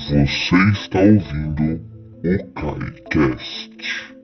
Você está ouvindo o KaiCast.